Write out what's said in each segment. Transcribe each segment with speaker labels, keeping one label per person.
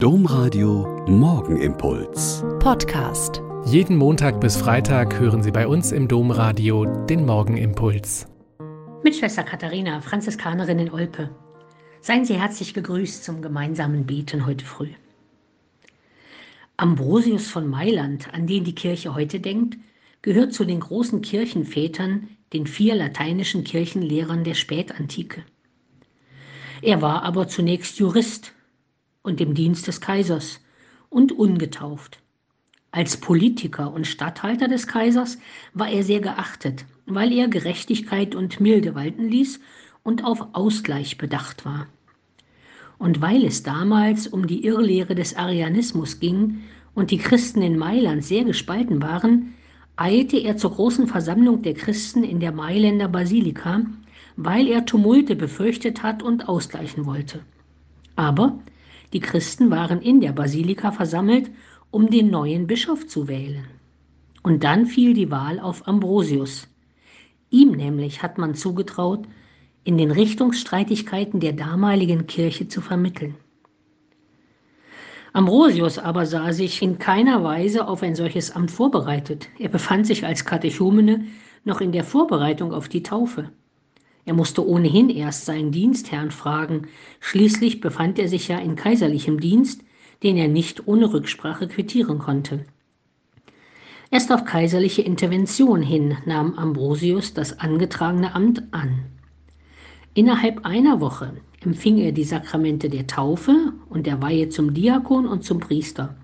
Speaker 1: Domradio Morgenimpuls.
Speaker 2: Podcast.
Speaker 3: Jeden Montag bis Freitag hören Sie bei uns im Domradio den Morgenimpuls.
Speaker 4: Mit Schwester Katharina, Franziskanerin in Olpe. Seien Sie herzlich gegrüßt zum gemeinsamen Beten heute früh. Ambrosius von Mailand, an den die Kirche heute denkt, gehört zu den großen Kirchenvätern, den vier lateinischen Kirchenlehrern der Spätantike. Er war aber zunächst Jurist und im Dienst des Kaisers und ungetauft. Als Politiker und Statthalter des Kaisers war er sehr geachtet, weil er Gerechtigkeit und Milde walten ließ und auf Ausgleich bedacht war. Und weil es damals um die Irrlehre des Arianismus ging und die Christen in Mailand sehr gespalten waren, eilte er zur großen Versammlung der Christen in der Mailänder Basilika, weil er Tumulte befürchtet hat und ausgleichen wollte. Aber die Christen waren in der Basilika versammelt, um den neuen Bischof zu wählen. Und dann fiel die Wahl auf Ambrosius. Ihm nämlich hat man zugetraut, in den Richtungsstreitigkeiten der damaligen Kirche zu vermitteln. Ambrosius aber sah sich in keiner Weise auf ein solches Amt vorbereitet. Er befand sich als Katechumene noch in der Vorbereitung auf die Taufe. Er musste ohnehin erst seinen Dienstherrn fragen. Schließlich befand er sich ja in kaiserlichem Dienst, den er nicht ohne Rücksprache quittieren konnte. Erst auf kaiserliche Intervention hin nahm Ambrosius das angetragene Amt an. Innerhalb einer Woche empfing er die Sakramente der Taufe und der Weihe zum Diakon und zum Priester,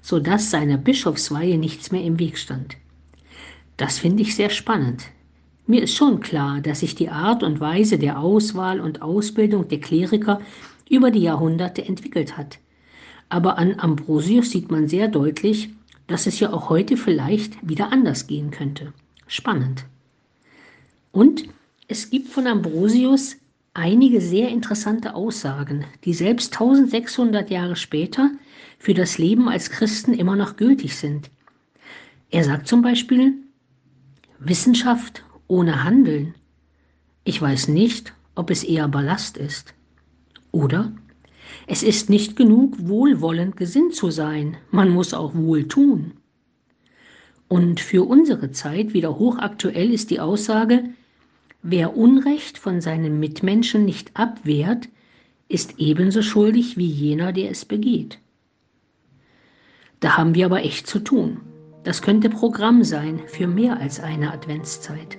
Speaker 4: so dass seiner Bischofsweihe nichts mehr im Weg stand. Das finde ich sehr spannend, mir ist schon klar, dass sich die Art und Weise der Auswahl und Ausbildung der Kleriker über die Jahrhunderte entwickelt hat. Aber an Ambrosius sieht man sehr deutlich, dass es ja auch heute vielleicht wieder anders gehen könnte. Spannend. Und es gibt von Ambrosius einige sehr interessante Aussagen, die selbst 1600 Jahre später für das Leben als Christen immer noch gültig sind. Er sagt zum Beispiel, Wissenschaft ohne Handeln. Ich weiß nicht, ob es eher Ballast ist. Oder es ist nicht genug, wohlwollend gesinnt zu sein, man muss auch wohl tun. Und für unsere Zeit wieder hochaktuell ist die Aussage, wer Unrecht von seinen Mitmenschen nicht abwehrt, ist ebenso schuldig wie jener, der es begeht. Da haben wir aber echt zu tun. Das könnte Programm sein für mehr als eine Adventszeit.